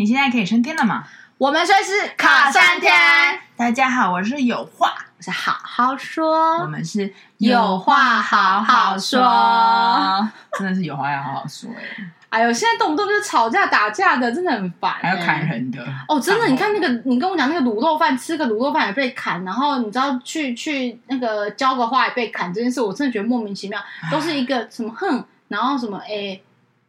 你现在可以升天了吗？我们算是考三天。大家好，我是有话，我是好好说。我们是有话好好说，真的是有话要好好说哎。哎呦，现在动不动就是吵架打架的，真的很烦。还要砍人的哦，真的，你看那个，你跟我讲那个卤肉饭，吃个卤肉饭也被砍，然后你知道去去那个浇个花也被砍这件事，我真的觉得莫名其妙，都是一个什么哼，然后什么哎。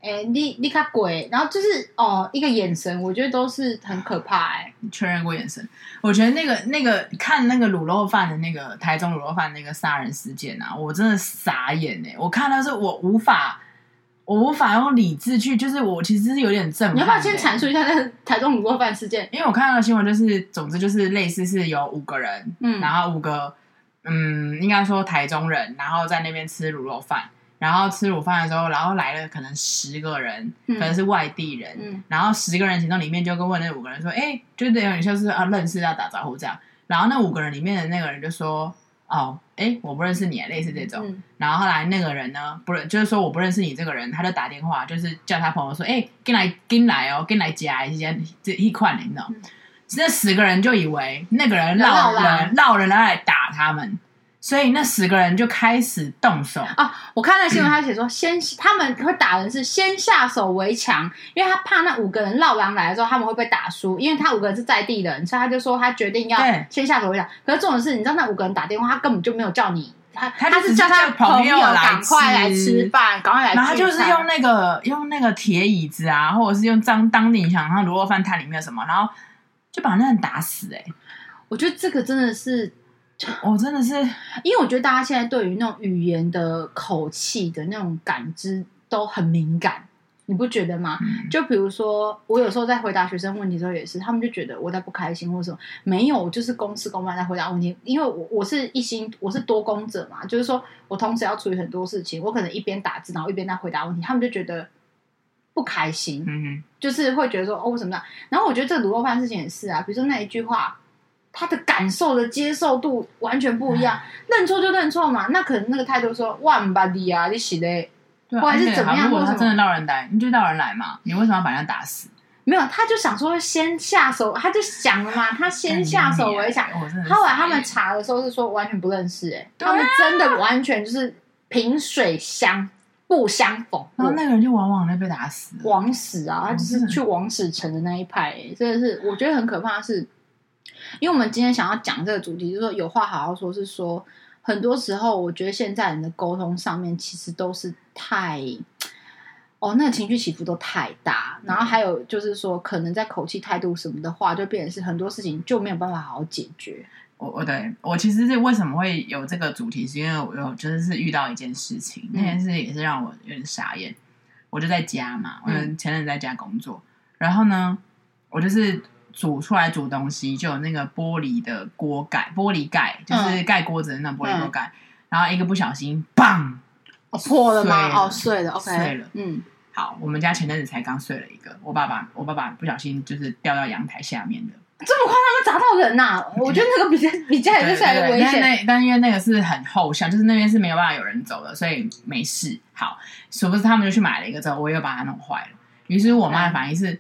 哎、欸，你你看鬼，然后就是哦，一个眼神，我觉得都是很可怕哎、欸。确认过眼神？我觉得那个那个看那个卤肉饭的那个台中卤肉饭那个杀人事件啊，我真的傻眼哎！我看到是我无法，我无法用理智去，就是我其实是有点震撼。你要不要先阐述一下那个台中卤肉饭事件？因为我看到的新闻就是，总之就是类似是有五个人，嗯，然后五个嗯，应该说台中人，然后在那边吃卤肉饭。然后吃午饭的时候，然后来了可能十个人，嗯、可能是外地人。嗯、然后十个人其中里面就跟问那五个人说：“哎，就等于就是啊认识要打招呼这样。”然后那五个人里面的那个人就说：“哦，哎，我不认识你，类似这种。嗯”然后后来那个人呢，不认就是说我不认识你这个人，他就打电话就是叫他朋友说：“哎，跟来跟来哦，跟来夹一些这一块你知道？”那十个人就以为那个人闹人闹人来打他们。所以那十个人就开始动手啊！我看那新闻，他写说先他们会打人是先下手为强，因为他怕那五个人绕狼来的时候他们会被打输，因为他五个人是在地人，所以他就说他决定要先下手为强。可是这种事，你知道那五个人打电话，他根本就没有叫你，他他是叫他朋友赶快来吃饭，赶快来。然后他就是用那个用那个铁椅子啊，或者是用当当地想他卤肉饭摊里面有什么，然后就把那人打死、欸。哎，我觉得这个真的是。我真的是，因为我觉得大家现在对于那种语言的口气的那种感知都很敏感，你不觉得吗？嗯、就比如说，我有时候在回答学生问题的时候也是，他们就觉得我在不开心或者什么，没有，就是公事公办在回答问题。因为我我是一心，我是多工者嘛，就是说我同时要处理很多事情，我可能一边打字，然后一边在回答问题，他们就觉得不开心，嗯哼，就是会觉得说哦，为什么这样？然后我觉得这卤肉饭事情也是啊，比如说那一句话。他的感受的接受度完全不一样，认错就认错嘛。那可能那个态度说万巴迪啊，你洗嘞，或者是怎么样？如果他真的闹人来，你就闹人来嘛。你为什么要把人家打死？没有，他就想说先下手，他就想了嘛，他先下手为强。后来他们查的时候是说完全不认识，哎，他们真的完全就是萍水相不相逢。然后那个人就往往的被打死，枉死啊！他就是去枉死城的那一派，哎，真的是我觉得很可怕的是。因为我们今天想要讲这个主题，就是说有话好好说，是说很多时候，我觉得现在人的沟通上面其实都是太，哦，那个情绪起伏都太大，然后还有就是说，可能在口气、态度什么的话，就变成是很多事情就没有办法好好解决。我我对我其实是为什么会有这个主题，是因为我有就是是遇到一件事情，那件事也是让我有点傻眼。我就在家嘛，我前阵在家工作，然后呢，我就是。煮出来煮东西，就有那个玻璃的锅盖，玻璃盖就是盖锅子的那玻璃锅盖，嗯、然后一个不小心，砰，哦、破了吗？了哦，碎了，OK，碎了。嗯，好，我们家前阵子才刚碎了一个，我爸爸，我爸爸不小心就是掉到阳台下面的，这么夸张，砸到人呐、啊？我觉得那个比较比家里这还危险。那但因为那个是很后巷，就是那边是没有办法有人走的，所以没事。好，殊不知他们就去买了一个之后，我又把它弄坏了。于是我妈的反应是。嗯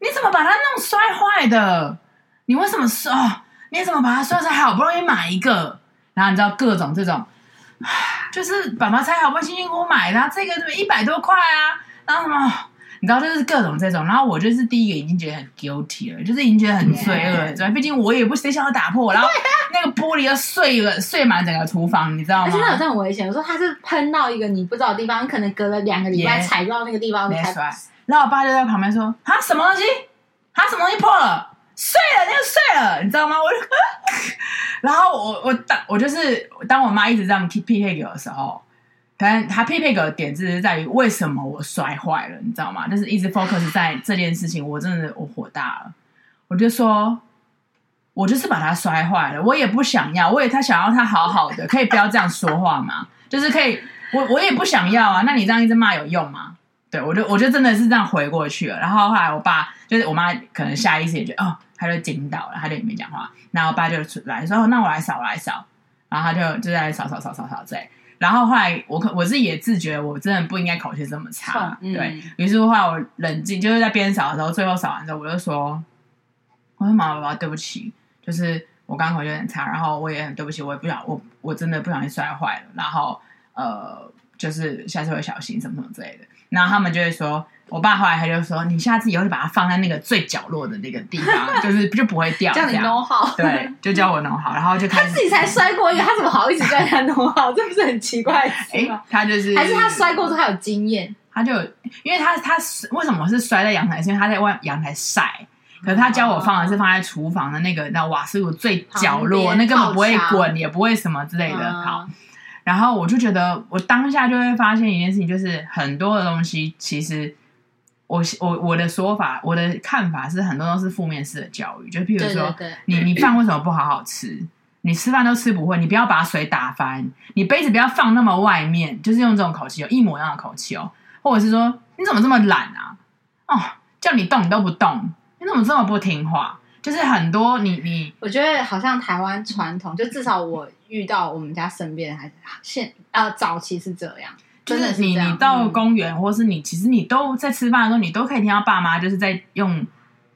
你怎么把它弄摔坏的？你为什么摔？你怎么把它摔成好不容易买一个？然后你知道各种这种，就是爸爸才好不容易辛辛苦苦买的，然后这个怎么一百多块啊？然后什么？你知道就是各种这种。然后我就是第一个已经觉得很 guilty 了，就是已经觉得很罪恶了，对吧？毕竟我也不谁想要打破，然后那个玻璃要碎了，碎满整个厨房，你知道吗？真的有这种危险。我说他是喷到一个你不知道的地方，可能隔了两个礼拜踩到那个地方才摔。然后我爸就在旁边说：“啊，什么东西？啊，什么东西破了？碎了，那个碎了，你知道吗？”我就，然后我我当我就是当我妈一直这样匹配给我的时候，可能她匹配给我的点子是在于为什么我摔坏了，你知道吗？就是一直 focus 在这件事情，我真的我火大了，我就说，我就是把它摔坏了，我也不想要，我也他想要他好好的，可以不要这样说话吗？就是可以，我我也不想要啊，那你这样一直骂有用吗？对，我就我就真的是这样回过去了，然后后来我爸就是我妈，可能下意识也觉得哦，他就惊到了，他就也没讲话。然后我爸就出来说：“那我来扫，我来扫。”然后他就就在扫扫扫扫扫，对。然后后来我可我是也自觉我真的不应该口气这么差，嗯、对于是后来我冷静，就是在边扫的时候，最后扫完之后，我就说，我说妈妈爸爸对不起，就是我刚刚口气有点差，然后我也很对不起，我也不想我我真的不小心摔坏了，然后呃，就是下次会小心什么什么之类的。然后他们就会说，我爸后来他就说，你下次以后就把它放在那个最角落的那个地方，就是就不会掉。叫你弄好，对，就叫我弄好，然后就开始。他自己才摔过一个，他怎么好意思叫他弄好？这不是很奇怪？哎，他就是还是他摔过之后他有经验，他就因为他他为什么是摔在阳台？是因为他在外阳台晒，可是他教我放的是放在厨房的那个那瓦斯炉最角落，那根本不会滚，也不会什么之类的。好。然后我就觉得，我当下就会发现一件事情，就是很多的东西，其实我我我的说法，我的看法是，很多都是负面式的教育。就譬如说，对对对，你你饭为什么不好好吃？你吃饭都吃不会，你不要把水打翻，你杯子不要放那么外面，就是用这种口气，有一模一样的口气哦。或者是说，你怎么这么懒啊？哦，叫你动你都不动，你怎么这么不听话？就是很多你你，我觉得好像台湾传统，就至少我遇到我们家身边还是现呃早期是这样，真的是你你到公园，嗯、或是你其实你都在吃饭的时候，你都可以听到爸妈就是在用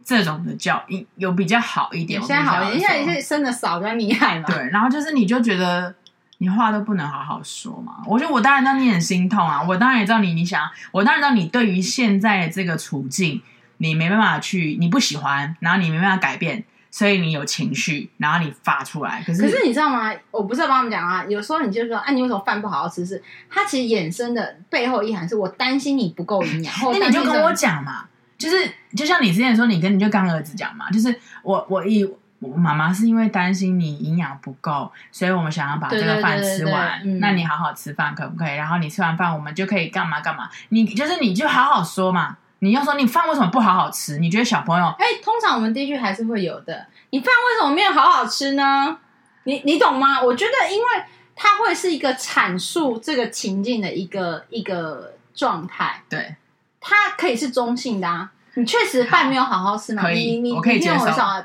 这种的教育，有比较好一点。现在好一点，现在生的少比较厉害嘛。对，然后就是你就觉得你话都不能好好说嘛。我觉得我当然知道你很心痛啊，我当然也知道你你想，我当然知道你对于现在的这个处境。你没办法去，你不喜欢，然后你没办法改变，所以你有情绪，然后你发出来。可是，可是你知道吗？我不是要帮他们讲啊。有时候你就说，啊，你为什么饭不好好吃？是它其实衍生的背后意涵是我担心你不够营养。那你就跟我讲嘛，就是就像你之前说，你跟你就跟儿子讲嘛，就是我我一我妈妈是因为担心你营养不够，所以我们想要把这个饭吃完。嗯、那你好好吃饭可不可以？然后你吃完饭，我们就可以干嘛干嘛？你就是你就好好说嘛。你要说你饭为什么不好好吃？你觉得小朋友？哎，通常我们第一句还是会有的。你饭为什么没有好好吃呢？你你懂吗？我觉得，因为它会是一个阐述这个情境的一个一个状态。对，它可以是中性的啊。你确实饭没有好好吃吗？可以，你你我可以接受。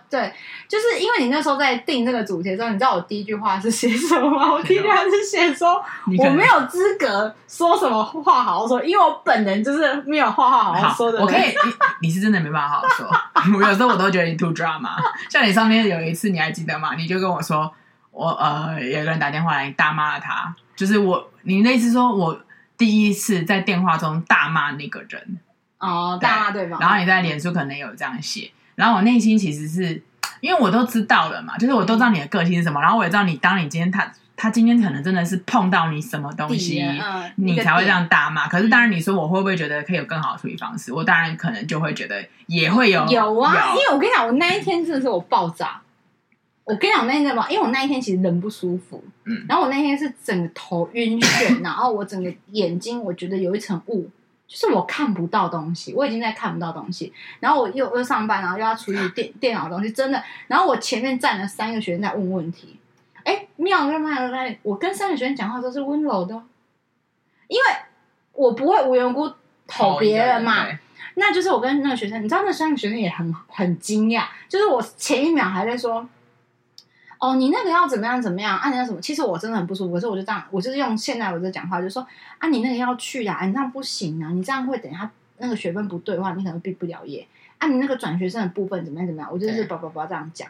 对，就是因为你那时候在定这个主题的时候，你知道我第一句话是写什么吗？我第一句话是写说我没有资格说什么话好好说，因为我本人就是没有话话好好说的。我可以，你你是真的没办法好好说。我有时候我都觉得你 too drama。像你上面有一次，你还记得吗？你就跟我说，我呃有个人打电话来大骂了他，就是我，你那次说我第一次在电话中大骂那个人。哦，大骂对方。然后你在脸书可能有这样写，然后我内心其实是 因为我都知道了嘛，就是我都知道你的个性是什么，然后我也知道你当你今天他他今天可能真的是碰到你什么东西，嗯、你才会这样大骂。可是当然你说我会不会觉得可以有更好的处理方式？我当然可能就会觉得也会有有啊，有因为我跟你讲，我那一天真的是我爆炸。我跟你讲那天嘛，因为我那一天其实人不舒服，嗯，然后我那天是整个头晕眩，然后我整个眼睛我觉得有一层雾。就是我看不到东西，我已经在看不到东西，然后我又又上班，然后又要处理电电脑东西，真的。然后我前面站了三个学生在问问题，哎，妙就妙在，我跟三个学生讲话都是温柔的，因为我不会无缘无故吼别人嘛。那就是我跟那个学生，你知道那三个学生也很很惊讶，就是我前一秒还在说。哦，你那个要怎么样怎么样？啊，你要什么？其实我真的很不舒服，可是我就这样，我就是用现在我在讲话，就说啊，你那个要去啊，你这样不行啊，你这样会等下那个学分不对的话，你可能毕不了业。啊，你那个转学生的部分怎么样怎么样？我就是叭叭叭这样讲。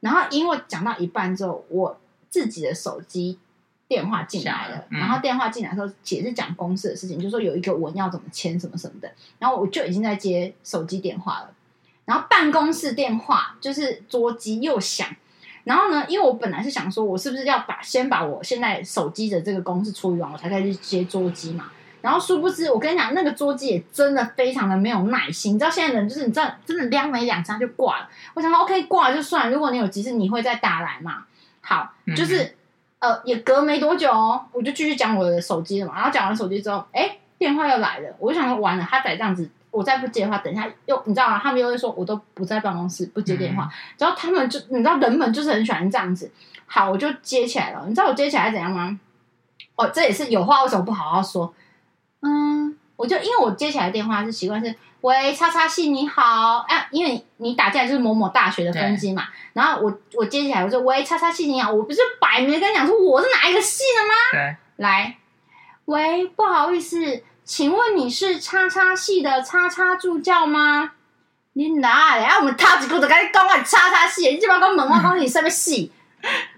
然后因为讲到一半之后，我自己的手机电话进来了，嗯、然后电话进来的时候，姐是讲公司的事情，就说有一个文要怎么签什么什么的，然后我就已经在接手机电话了，然后办公室电话就是桌机又响。然后呢，因为我本来是想说，我是不是要把先把我现在手机的这个公式处理完，我才可以去接桌机嘛。然后殊不知，我跟你讲，那个桌机也真的非常的没有耐心。你知道现在人就是，你知道真的亮没两下就挂了。我想说，OK，挂了就算。如果你有急事，你会再打来嘛？好，就是、嗯、呃，也隔没多久哦，我就继续讲我的手机了嘛。然后讲完手机之后，哎，电话又来了。我就想说，完了，他再这样子。我再不接的话，等一下又你知道吗？他们又会说，我都不在办公室，不接电话。嗯、然后他们就你知道，人们就是很喜欢这样子。好，我就接起来了。你知道我接起来怎样吗？哦，这也是有话为什么不好好说？嗯，我就因为我接起来的电话是习惯是喂叉叉系你好，哎、啊，因为你打进来就是某某大学的分机嘛。然后我我接起来我说喂叉叉系你好，我不是摆明跟你讲说我是哪一个系的吗？对，来喂，不好意思，请问你是叉叉系的叉叉助教吗？你哪里？啊，我们他几个都跟你讲话叉叉系，你这边跟门外讲你什么系？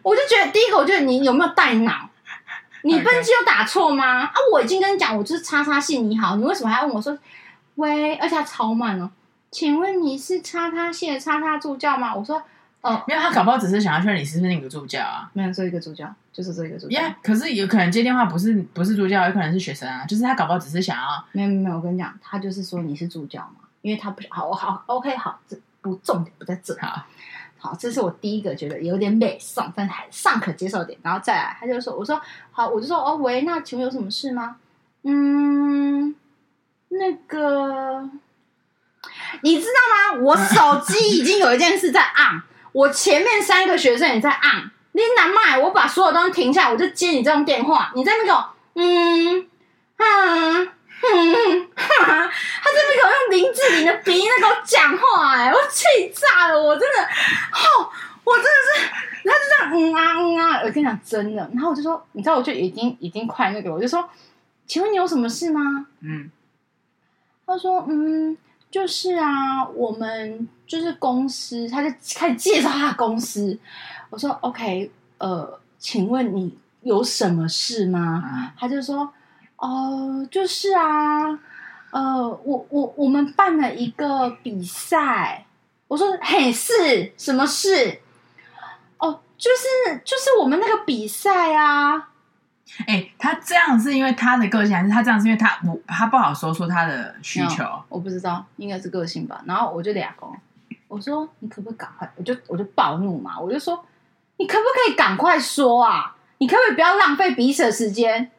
我就觉得第一个，我觉得你有没有带脑？你分机有打错吗？啊，我已经跟你讲，我就是叉叉系，你好，你为什么还要问我说？喂，而且超慢哦。请问你是叉叉系的叉叉助教吗？我说哦，没有，他搞不好只是想要确认你是不是那个助教啊。没有，做一个助教，就是做一个助教。呀，可是有可能接电话不是不是助教，有可能是学生啊。就是他搞不好只是想要。没有没有，我跟你讲，他就是说你是助教嘛，因为他不好，我好，OK，好，这不重点不在这。好，好，这是我第一个觉得有点美送，但还尚可接受点。然后再来，他就说，我说好，我就说哦喂，那请问有什么事吗？嗯，那个。你知道吗？我手机已经有一件事在按，我前面三个学生也在按。你难卖，我把所有东西停下来，我就接你这种电话。你在那个，嗯，嗯，嗯，哈哈，他在那个用林志玲的鼻音在跟我讲话，哎，我气炸了，我真的，哦，我真的是，他就这样，嗯啊嗯啊，我跟你讲真的，然后我就说，你知道，我就已经已经快那个，我就说，请问你有什么事吗？嗯，他说，嗯。就是啊，我们就是公司，他就开始介绍他公司。我说 OK，呃，请问你有什么事吗？他就说哦、呃，就是啊，呃，我我我们办了一个比赛。我说嘿，是什么事？哦，就是就是我们那个比赛啊。哎、欸，他这样是因为他的个性，还是他这样是因为他我他不好说出他的需求？我不知道，应该是个性吧。然后我就俩公，我说你可不可以赶快？我就我就暴怒嘛，我就说你可不可以赶快说啊？你可不可以不要浪费彼此的时间？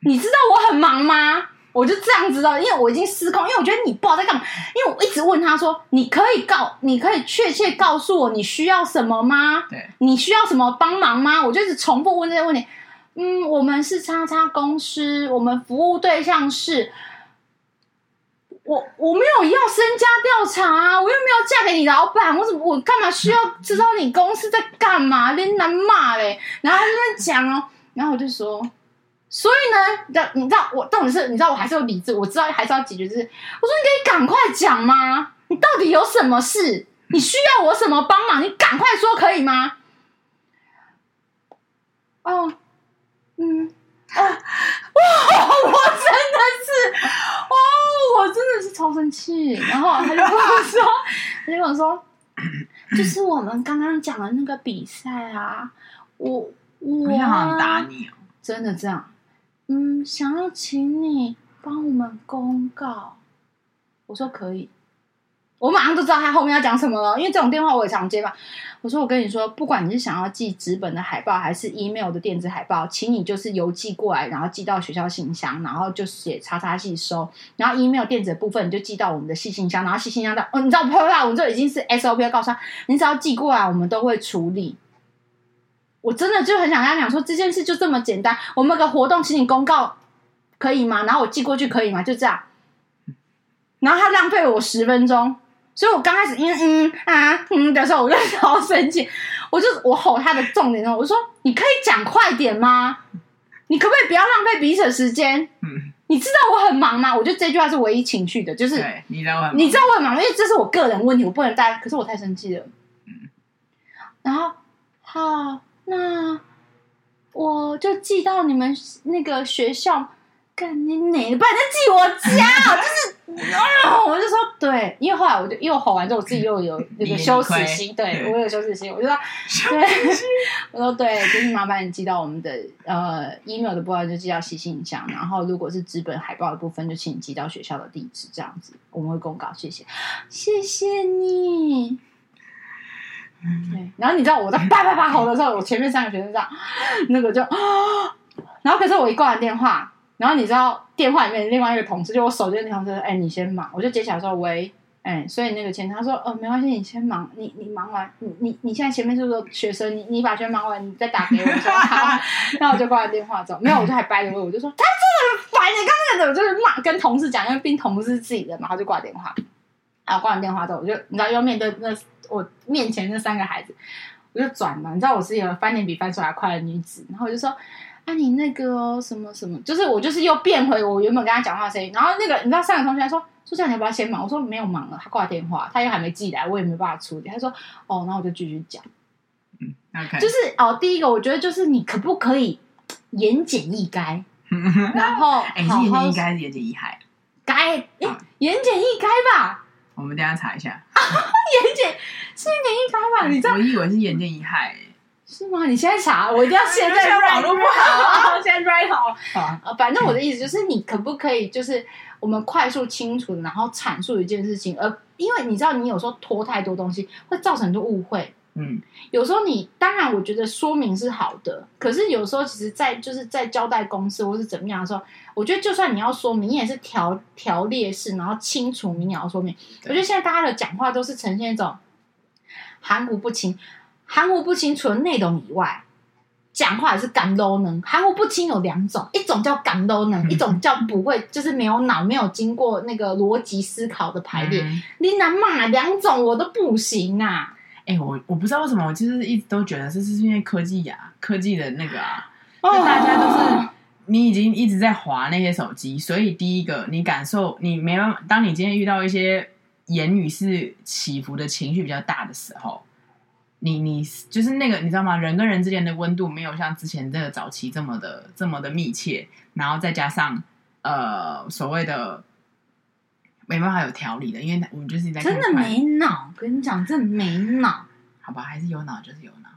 你知道我很忙吗？我就这样子的，因为我已经失控，因为我觉得你不知道在干嘛。因为我一直问他说，你可以告，你可以确切告诉我你需要什么吗？对，你需要什么帮忙吗？我就一直重复问这些问题。嗯，我们是叉叉公司，我们服务对象是，我我没有要身家调查啊，我又没有嫁给你老板，我怎么我干嘛需要知道你公司在干嘛？你难骂嘞！然后他就在讲哦，然后我就说，所以呢，你知道，你知道我到底是，你知道我还是有理智，我知道还是要解决这事。我说你可以赶快讲吗？你到底有什么事？你需要我什么帮忙？你赶快说可以吗？哦。嗯啊，哇！我真的是，哦，我真的是超生气。然后他就跟我说，他就跟我说，就是我们刚刚讲的那个比赛啊，我我想打你哦，真的这样，嗯，想要请你帮我们公告。我说可以。我马上就知道他后面要讲什么了，因为这种电话我也常接嘛。我说我跟你说，不管你是想要寄纸本的海报，还是 email 的电子海报，请你就是邮寄过来，然后寄到学校信箱，然后就写叉叉寄收，然后 email 电子的部分你就寄到我们的系信箱，然后系信箱到哦，你知道不？我们这已经是 SOP 告诉他，你只要寄过来，我们都会处理。我真的就很想跟他讲说，这件事就这么简单，我们有个活动，请你公告可以吗？然后我寄过去可以吗？就这样。然后他浪费了我十分钟。所以我刚开始嗯嗯啊嗯的时候，我就好生气，我就我吼他的重点哦，我说你可以讲快点吗？你可不可以不要浪费彼此的时间？嗯，你知道我很忙吗？我觉得这句话是唯一情绪的，就是你知道我你知道我很忙，因为这是我个人问题，我不能带。可是我太生气了，嗯，然后好，那我就寄到你们那个学校。干你哪？不然就寄我家，就是啊！我就说对，因为后来我就又吼完之后，我自己又有那个羞耻心，对，对我有羞耻心，我就说对，我说对，就是麻烦你寄到我们的呃 email 的部分，就寄到西信箱，然后如果是纸本海报的部分，就请你寄到学校的地址，这样子我们会公告，谢谢，谢谢你。对，然后你知道我在叭叭叭吼的时候，我前面三个学生这样，那个就啊，然后可是我一挂完电话。然后你知道电话里面另外一个同事，就我手机的同事说：“哎，你先忙。”我就接起来说：“喂，哎，所以那个前他说：‘哦，没关系，你先忙，你你忙完，你你你现在前面是不是学生？你你把学生忙完，你再打给我。说”好，然后我就挂了电话，走。没有，我就还掰着我，我就说：“他真的很烦，你刚刚怎么就是骂跟同事讲，因为并同事是自己的嘛。”然后就挂电话。然后挂完电话之后，我就你知道，又面对那我面前那三个孩子，我就转嘛。你知道我是一个翻脸比翻书还快的女子，然后我就说。啊，你那个哦，什么什么，就是我就是又变回我原本跟他讲话的声音。然后那个你知道，上个同学还说，说这样你要不要先忙？我说没有忙了，他挂电话，他又还没寄来，我也没办法处理。他说哦，那我就继续讲。嗯，OK，就是哦，第一个我觉得就是你可不可以言简意赅？然后哎，是言简意赅还是言简意赅？该哎，言简意赅吧。我们等下查一下。言简是言简意赅吧？你知道？我以为是言简意赅。是吗？你现在查，我一定要现在网络不好，现在 write 好。啊，反正我的意思就是，你可不可以就是我们快速清楚，然后阐述一件事情，而因为你知道，你有时候拖太多东西会造成很多误会。嗯，有时候你当然我觉得说明是好的，可是有时候其实，在就是在交代公司或是怎么样的时候，我觉得就算你要说明，你也是条条列式，然后清楚明了说明。我觉得现在大家的讲话都是呈现一种含糊不清。含糊不清，除了内容以外，讲话也是干啰能。含糊不清有两种，一种叫干啰能，一种叫不会，就是没有脑，没有经过那个逻辑思考的排列。嗯、你哪骂两种我都不行啊！哎、欸，我我不知道为什么，我其实一直都觉得这是因为科技呀、啊，科技的那个啊，就大家都是你已经一直在滑那些手机，所以第一个你感受你没办法。当你今天遇到一些言语是起伏的情绪比较大的时候。你你就是那个，你知道吗？人跟人之间的温度没有像之前这个早期这么的这么的密切，然后再加上呃所谓的没办法有条理的，因为我们就是在真的没脑，跟你讲，真的没脑，好吧，还是有脑就是有脑。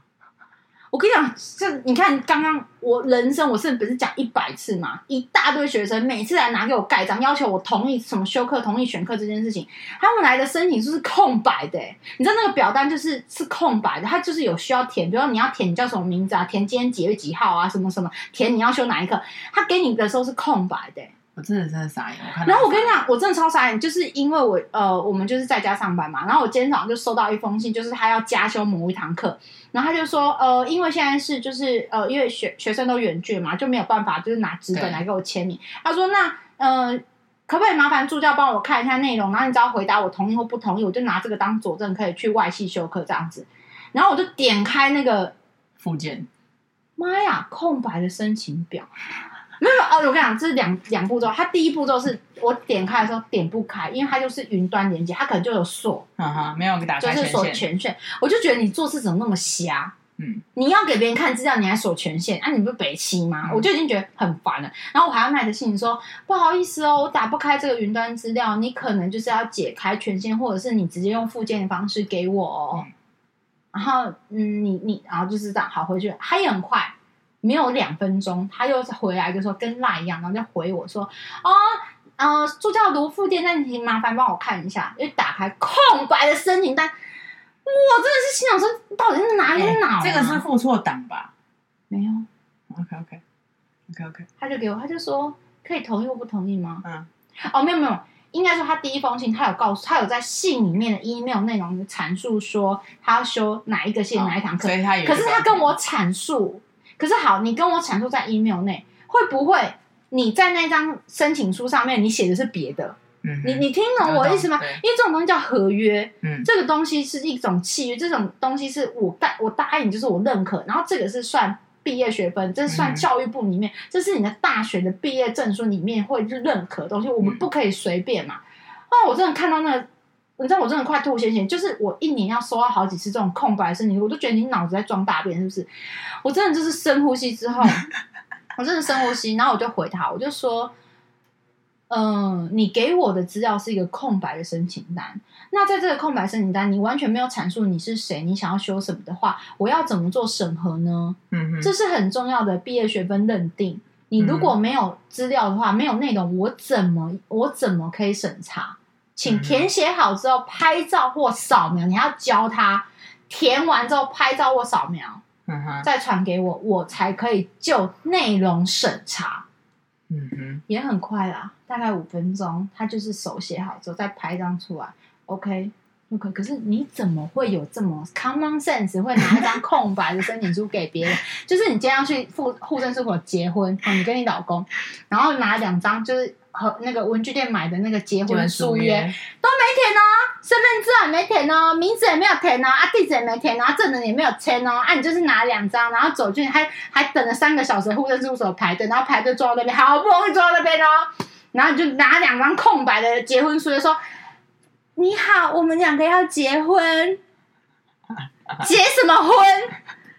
我跟你讲，这你看，刚刚我人生我是不是讲一百次嘛？一大堆学生每次来拿给我盖章，要求我同意什么修课、同意选课这件事情，他们来的申请书是空白的。你知道那个表单就是是空白的，他就是有需要填，比如说你要填你叫什么名字啊，填今天几月几号啊，什么什么，填你要修哪一课，他给你的时候是空白的。我真的真的傻眼，然后我跟你讲，我真的超傻眼，就是因为我呃，我们就是在家上班嘛，然后我今天早上就收到一封信，就是他要加修某一堂课，然后他就说呃，因为现在是就是呃，因为学学生都远距嘛，就没有办法就是拿纸本来给我签名。他说那呃，可不可以麻烦助教帮我看一下内容，然后你只要回答我同意或不同意，我就拿这个当佐证，可以去外系修课这样子。然后我就点开那个附件，妈呀，空白的申请表。没有哦，我跟你讲，这是两两步骤。它第一步骤是我点开的时候点不开，因为它就是云端连接，它可能就有锁，嗯哼，没有给打开就是锁权限。我就觉得你做事怎么那么瞎？嗯，你要给别人看资料，你还锁权限，啊，你不北七吗？嗯、我就已经觉得很烦了。然后我还要耐着性子说，不好意思哦，我打不开这个云端资料，你可能就是要解开权限，或者是你直接用附件的方式给我哦。嗯、然后，嗯，你你，然后就是这样，好回去，它也很快。没有两分钟，他又回来就说跟赖一样，然后就回我说：“哦，呃，助教读附件，那你麻烦帮我看一下。”又打开空白的申请单，我真的是心想说，到底是哪里脑、啊欸？这个是附错档吧？没有。OK OK OK OK，他就给我，他就说可以同意或不同意吗？嗯。哦，没有没有，应该说他第一封信，他有告诉他有在信里面的 email 内容阐述说他要修哪一个线、哦、哪一堂课，所以他可是他跟我阐述。可是好，你跟我阐述在 email 内，会不会你在那张申请书上面你写的是别的？嗯，你你听懂我的意思吗？因为这种东西叫合约，嗯，这个东西是一种契约，这种东西是我答我答应，就是我认可，然后这个是算毕业学分，这是算教育部里面，嗯、这是你的大学的毕业证书里面会认可的东西，我们不可以随便嘛。啊、嗯，我真的看到那个，你知道我真的快吐血血，就是我一年要收到好几次这种空白申请，我都觉得你脑子在装大便，是不是？我真的就是深呼吸之后，我真的深呼吸，然后我就回他，我就说，嗯、呃，你给我的资料是一个空白的申请单，那在这个空白申请单，你完全没有阐述你是谁，你想要修什么的话，我要怎么做审核呢？嗯，这是很重要的毕业学分认定。你如果没有资料的话，没有内容，我怎么我怎么可以审查？请填写好之后拍照或扫描，你要教他填完之后拍照或扫描。再传给我，我才可以就内容审查。嗯哼，也很快啦，大概五分钟，他就是手写好之后再拍一张出来。OK，OK。可是你怎么会有这么 common sense，会拿一张空白的申请书给别人？就是你今天要去户户政事所结婚，你跟你老公，然后拿两张就是和那个文具店买的那个结婚书约都没填哦？身份证也没填哦，名字也没有填哦，啊，地址也没填，然后证人也没有签哦，啊，你就是拿两张，然后走进，还还等了三个小时，户政事务所排队，然后排队坐到那边，好不容易坐到那边哦，然后你就拿两张空白的结婚书，就说：“你好，我们两个要结婚，结什么婚？”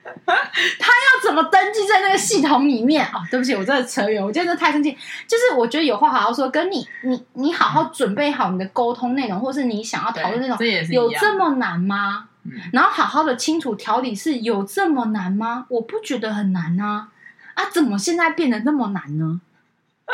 他要怎么登记在那个系统里面啊、哦？对不起，我真的扯远，我真的太生气。就是我觉得有话好好说，跟你你你好好准备好你的沟通内容，或是你想要讨论那种，这也是有这么难吗？嗯、然后好好的清楚条理是有这么难吗？我不觉得很难啊啊！怎么现在变得那么难呢？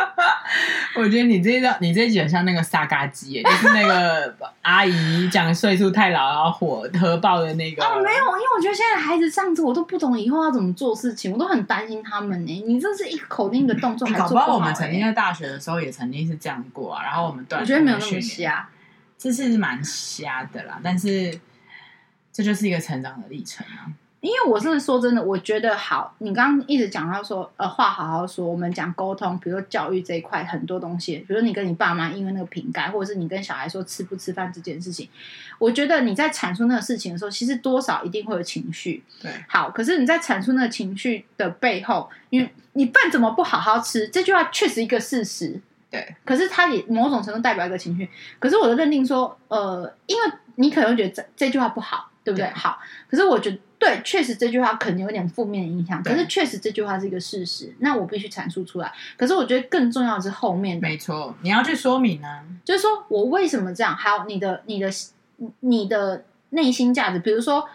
我觉得你这一你这一集很像那个沙嘎鸡，就是那个阿姨讲岁数太老然后火核爆的那个。哦，没有，因为我觉得现在孩子上次我都不懂以后要怎么做事情，我都很担心他们呢。你这是一个口令的动作，还做不好。搞不好我们曾经在大学的时候也曾经是这样过啊。然后我们断，我觉得没有那么瞎，这是蛮瞎的啦。但是这就是一个成长的历程啊。因为我是说真的，我觉得好。你刚刚一直讲到说，呃，话好好说。我们讲沟通，比如说教育这一块，很多东西，比如说你跟你爸妈因为那个瓶盖，或者是你跟小孩说吃不吃饭这件事情，我觉得你在阐述那个事情的时候，其实多少一定会有情绪。对，好。可是你在阐述那个情绪的背后，你你饭怎么不好好吃？这句话确实一个事实。对，可是它也某种程度代表一个情绪。可是我的认定说，呃，因为你可能觉得这这句话不好，对不对？对好。可是我觉得。对，确实这句话可能有点负面的影响，可是确实这句话是一个事实，那我必须阐述出来。可是我觉得更重要的是后面的，没错，你要去说明呢、啊，就是说我为什么这样，还有你的、你的、你的内心价值，比如说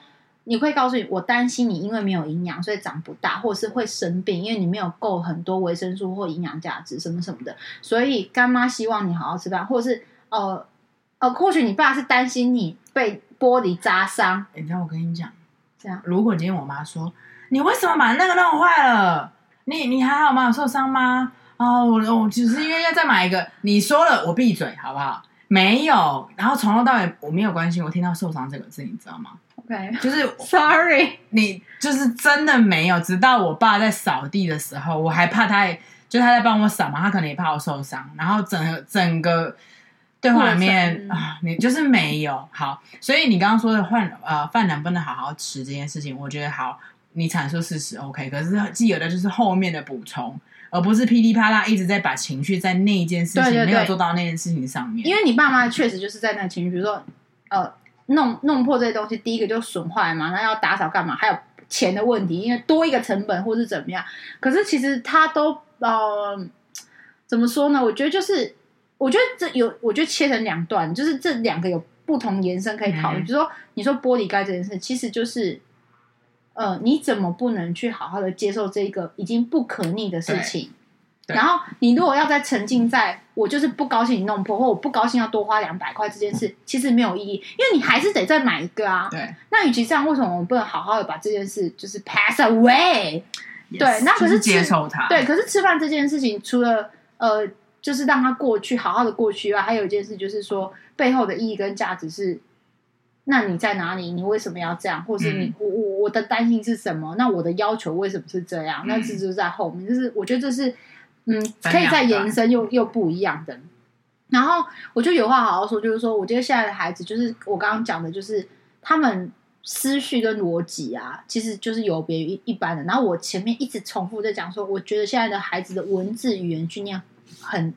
你会告诉你，我担心你因为没有营养，所以长不大，或者是会生病，因为你没有够很多维生素或营养价值什么什么的，所以干妈希望你好好吃饭，或者是呃呃，或许你爸是担心你被玻璃扎伤。等一下我跟你讲。这样，如果今天我妈说，你为什么把那个弄坏了？你你还好吗？有受伤吗？哦，我我只是因为要再买一个。你说了，我闭嘴好不好？没有，然后从头到尾我没有关心。我听到受伤这个字，你知道吗？OK，就是 Sorry，你就是真的没有。直到我爸在扫地的时候，我还怕他，就他在帮我扫嘛，他可能也怕我受伤。然后整个整个。对话里面啊，你就是没有好，所以你刚刚说的饭呃饭能不能好好吃这件事情，我觉得好，你阐述事实 OK，可是既有的就是后面的补充，而不是噼里啪啦一直在把情绪在那一件事情没有做到那件事情上面。因为你爸妈确实就是在那个情绪，比如说呃弄弄破这些东西，第一个就损坏嘛，那要打扫干嘛？还有钱的问题，因为多一个成本或是怎么样。可是其实他都呃怎么说呢？我觉得就是。我觉得这有，我觉得切成两段，就是这两个有不同延伸可以讨论。嗯、比如说，你说玻璃盖这件事，其实就是，呃，你怎么不能去好好的接受这一个已经不可逆的事情？然后你如果要再沉浸在我就是不高兴你弄破，或我不高兴要多花两百块这件事，其实没有意义，因为你还是得再买一个啊。对。那与其这样，为什么我们不能好好的把这件事就是 pass away？、对，那可是接受它。对，可是吃饭这件事情，除了呃。就是让他过去，好好的过去啊。还有一件事，就是说背后的意义跟价值是，那你在哪里？你为什么要这样？或是你、嗯、我我我的担心是什么？那我的要求为什么是这样？嗯、那这就是在后面，就是我觉得这是嗯，可以再延伸又又不一样的。然后我就有话好好说，就是说，我觉得现在的孩子，就是我刚刚讲的，就是他们思绪跟逻辑啊，其实就是有别于一般的。然后我前面一直重复在讲说，我觉得现在的孩子的文字语言训练。很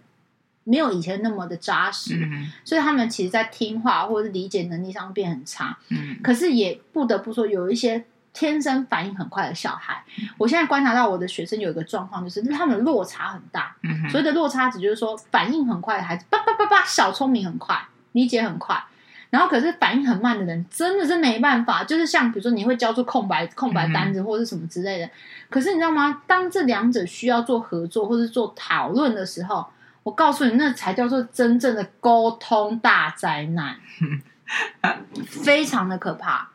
没有以前那么的扎实，嗯、所以他们其实，在听话或者是理解能力上变很差。嗯，可是也不得不说，有一些天生反应很快的小孩。嗯、我现在观察到我的学生有一个状况，就是他们落差很大。嗯，所谓的落差指就是说，反应很快的孩子，叭叭叭叭，小聪明很快，理解很快。然后可是反应很慢的人，真的是没办法。就是像比如说，你会交出空白空白单子或者什么之类的。嗯、可是你知道吗？当这两者需要做合作或是做讨论的时候，我告诉你，那才叫做真正的沟通大灾难，非常的可怕。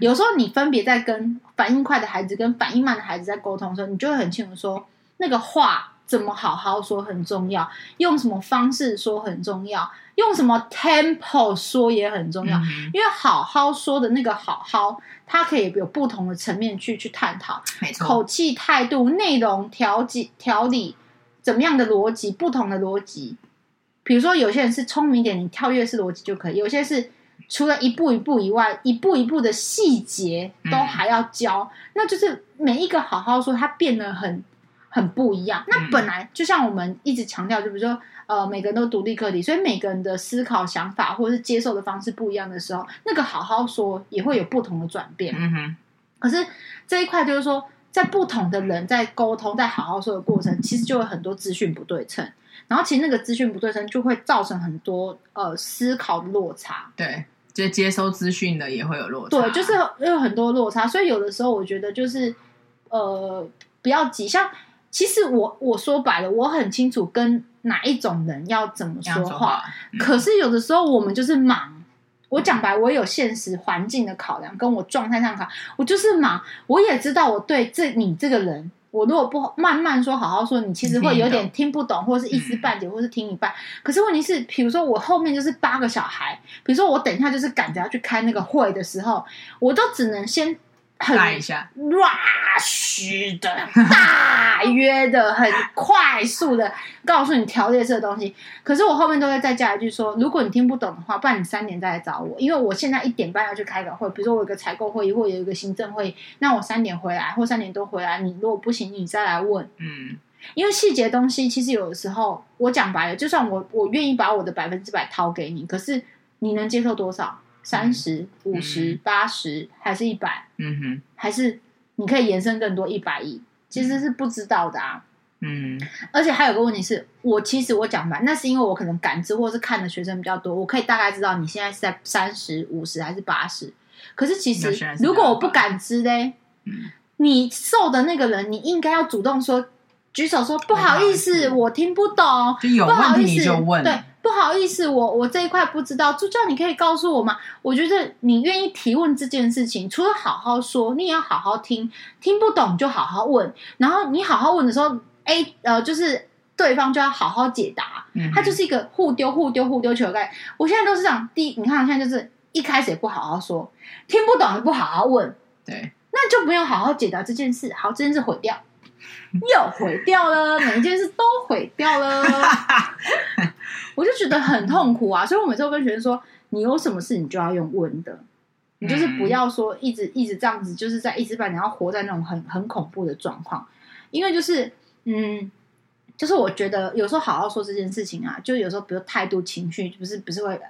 有时候你分别在跟反应快的孩子跟反应慢的孩子在沟通的时候，你就会很清楚说，那个话怎么好好说很重要，用什么方式说很重要，用什么 tempo 说也很重要。因为好好说的那个好好，它可以有不同的层面去去探讨，没错，口气、态度、内容、调剂、调理。怎么样的逻辑？不同的逻辑，比如说有些人是聪明点，你跳跃式逻辑就可以；有些是除了一步一步以外，一步一步的细节都还要教，嗯、那就是每一个好好说，它变得很很不一样。那本来就像我们一直强调，就比如说，呃，每个人都独立个体，所以每个人的思考、想法或者是接受的方式不一样的时候，那个好好说也会有不同的转变。嗯哼。可是这一块就是说，在不同的人在沟通、在好好说的过程，其实就有很多资讯不对称，然后其实那个资讯不对称就会造成很多呃思考的落差。对。就接收资讯的也会有落差，对，就是有很多落差，所以有的时候我觉得就是，呃，不要急。像其实我我说白了，我很清楚跟哪一种人要怎么说话，可是有的时候我们就是忙。我讲白，我有现实环境的考量，跟我状态上考，我就是忙。我也知道我对这你这个人。我如果不慢慢说，好好说，你其实会有点听不懂，或者是一知半解，或是听一半。可是问题是，比如说我后面就是八个小孩，比如说我等一下就是赶着要去开那个会的时候，我都只能先。来一下，rush 的大约的很快速的告诉你条列式的东西，可是我后面都会再加一句说，如果你听不懂的话，不然你三点再来找我，因为我现在一点半要去开个会，比如说我有个采购会议，或有一个行政会议，那我三点回来或三点多回来，你如果不行，你再来问，嗯，因为细节东西其实有的时候我讲白了，就算我我愿意把我的百分之百掏给你，可是你能接受多少？三十五十八十还是一百？嗯哼，还是你可以延伸更多一百亿？其实是不知道的啊。嗯，而且还有个问题是，我其实我讲白，那是因为我可能感知或是看的学生比较多，我可以大概知道你现在是在三十五十还是八十。可是其实如果我不感知嘞，嗯，你瘦的那个人，你应该要主动说，举手说不好意思，我听不懂，就有问题你就问，对。不好意思，我我这一块不知道，助教你可以告诉我吗？我觉得你愿意提问这件事情，除了好好说，你也要好好听，听不懂就好好问，然后你好好问的时候，A 呃就是对方就要好好解答，他就是一个互丢互丢互丢球概念。我现在都是这样，第一，你看现在就是一开始也不好好说，听不懂也不好好问，对，那就不用好好解答这件事，好，这件事毁掉，又毁掉了，每一件事都毁掉了。我就觉得很痛苦啊，所以我每次都跟学生说，你有什么事你就要用问的，你就是不要说一直一直这样子，就是在一知半解，然后活在那种很很恐怖的状况。因为就是嗯，就是我觉得有时候好好说这件事情啊，就有时候比如态度情绪不是不是会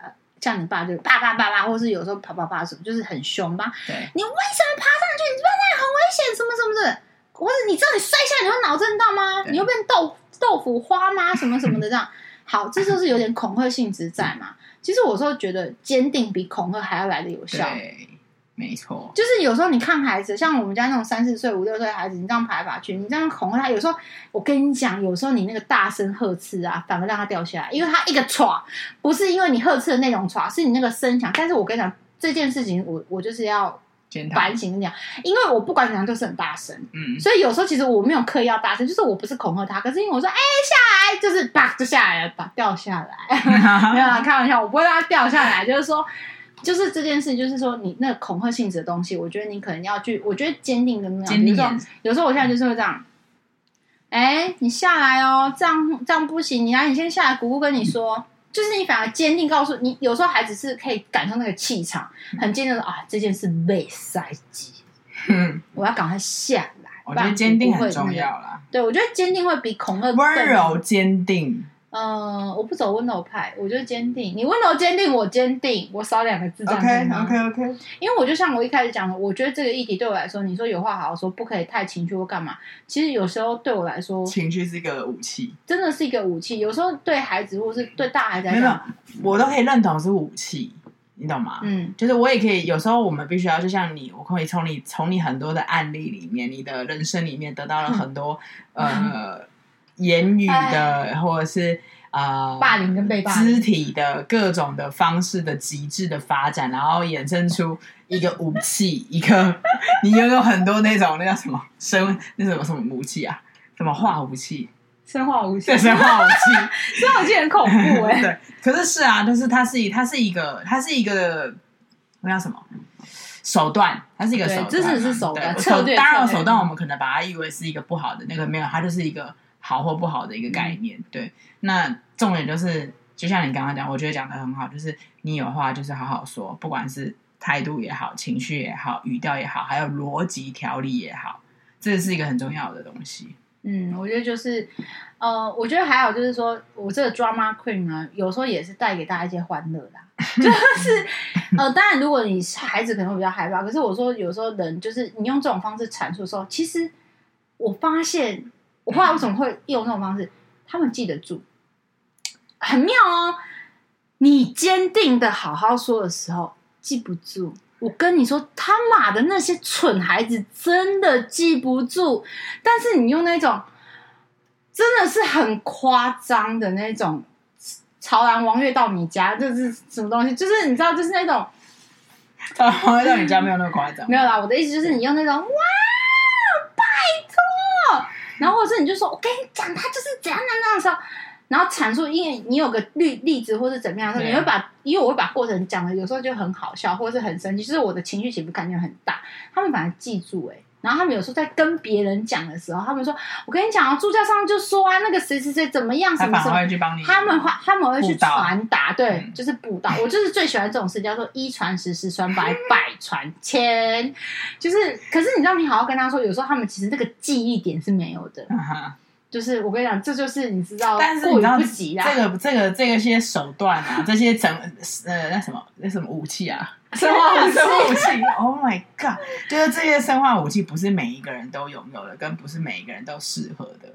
像你爸就叭叭叭叭，或是有时候啪啪啪什么，就是很凶吧？对，你为什么爬上去？你知道那里很危险，什么什么的，或者你知道你摔下来你会脑震荡吗？你会变豆豆腐花吗？什么什么的这样。好，这就是有点恐吓性质在嘛。其实我说觉得坚定比恐吓还要来的有效。对，没错。就是有时候你看孩子，像我们家那种三四岁、五六岁的孩子，你这样爬来爬去，你这样恐吓他，有时候我跟你讲，有时候你那个大声呵斥啊，反而让他掉下来，因为他一个唰，不是因为你呵斥的那种唰，是你那个声响。但是我跟你讲这件事情我，我我就是要。反省讲，因为我不管怎样都是很大声，嗯，所以有时候其实我没有刻意要大声，就是我不是恐吓他，可是因为我说，哎、欸，下来，就是啪就下来了，啪掉下来，没有啦，开玩笑，我不会让他掉下来，就是说，就是这件事，就是说你那个恐吓性质的东西，我觉得你可能要去，我觉得坚定的那种，比如说，有时候我现在就是会这样，哎、欸，你下来哦，这样这样不行，你来，你先下来，姑姑跟你说。嗯就是你反而坚定告诉你，有时候孩子是可以感受那个气场，很坚定的啊，这件事被塞机，嗯，我要赶快下来。我觉得坚定很重要啦。对，我觉得坚定会比恐吓温柔坚定。嗯，我不走温柔派，我就坚定。你温柔坚定，我坚定，我少两个字。OK OK OK。因为我就像我一开始讲的，我觉得这个议题对我来说，你说有话好好说，不可以太情绪或干嘛。其实有时候对我来说，情绪是一个武器，真的是一个武器。有时候对孩子或是对大孩子来讲，我都可以认同是武器，你懂吗？嗯，就是我也可以。有时候我们必须要，就像你，我可以从你从你很多的案例里面，你的人生里面得到了很多、嗯、呃 言语的，或者是。啊，呃、霸凌跟被霸凌，肢体的各种的方式的极致的发展，然后衍生出一个武器，一个 你拥有很多那种那叫什么生那什么什么武器啊？什么化武器？生化武器？对，生化武器，生化武器很恐怖哎、欸。对，可是是啊，就是它是一，它是一个，它是一个那叫什么手段？它是一个手段，这只是手段。对策略，当然手段我们可能把它以为是一个不好的，那个没有，它就是一个。好或不好的一个概念，嗯、对。那重点就是就像你刚刚讲，我觉得讲的很好，就是你有话就是好好说，不管是态度也好，情绪也好，语调也好，还有逻辑条理也好，这是一个很重要的东西。嗯，我觉得就是，呃，我觉得还有就是说，我这个 drama queen 呢，有时候也是带给大家一些欢乐啦。就是，呃，当然，如果你孩子可能会比较害怕，可是我说有时候人就是你用这种方式阐述的时候，其实我发现，我后来为什么会用这种方式，他们记得住，很妙哦。你坚定的好好说的时候，记不住。我跟你说，他妈的那些蠢孩子真的记不住，但是你用那种真的是很夸张的那种“潮男王月到你家”，这是什么东西？就是你知道，就是那种“潮男王月到你家”没有那么夸张，没有啦。我的意思就是，你用那种“哇，拜托”，然后或者是你就说“我跟你讲，他就是怎样怎样的时候”。然后阐述，因为你有个例例子或是怎么样时候，你会把，因为我会把过程讲的有时候就很好笑，或者是很生气，就是我的情绪起伏感觉很大。他们反而记住哎，然后他们有时候在跟别人讲的时候，他们说：“我跟你讲啊，助教上就说啊，那个谁谁谁怎么样，什么什么。”他们会他们会去传达，对，嗯、就是布道。我就是最喜欢这种事，叫做一传十，十传百，百传千。就是，可是你知道，你好好跟他说，有时候他们其实那个记忆点是没有的。嗯就是我跟你讲，这就是你知道，但是你知道这个这个这个些手段啊，这些整呃那什么那什么武器啊，生化武器，Oh my god！就是这些生化武器不是每一个人都拥有的，跟不是每一个人都适合的。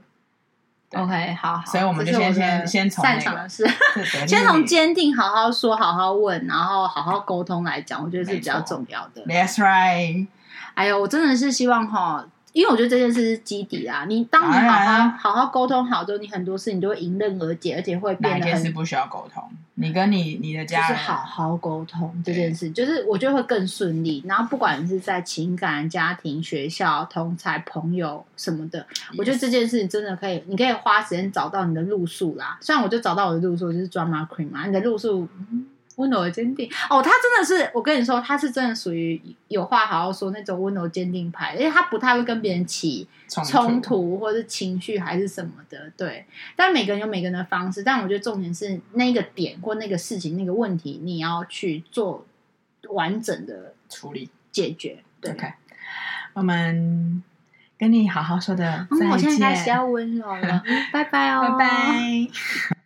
OK，好，好，所以我们就先先先从擅长的事，先从坚定、好好说、好好问，然后好好沟通来讲，我觉得是比较重要的。That's right。哎呦，我真的是希望哈。因为我觉得这件事是基底啦，你当你好好好好沟通好之后，你很多事你都会迎刃而解，而且会变得很。哪件事不需要沟通？你跟你你的家人就是好好沟通这件事，就是我觉得会更顺利。然后不管是在情感、家庭、学校、同才、朋友什么的，我觉得这件事真的可以，你可以花时间找到你的路数啦。虽然我就找到我的路数，就是 drama queen 嘛，你的路数。温柔坚定哦，他真的是，我跟你说，他是真的属于有话好好说那种温柔坚定派，因为他不太会跟别人起冲突或者是情绪还是什么的，对。但每个人有每个人的方式，但我觉得重点是那个点或那个事情那个问题，你要去做完整的处理解决。对，okay. 我们跟你好好说的再见，嗯，我现在开始要温柔了，拜拜哦，拜拜。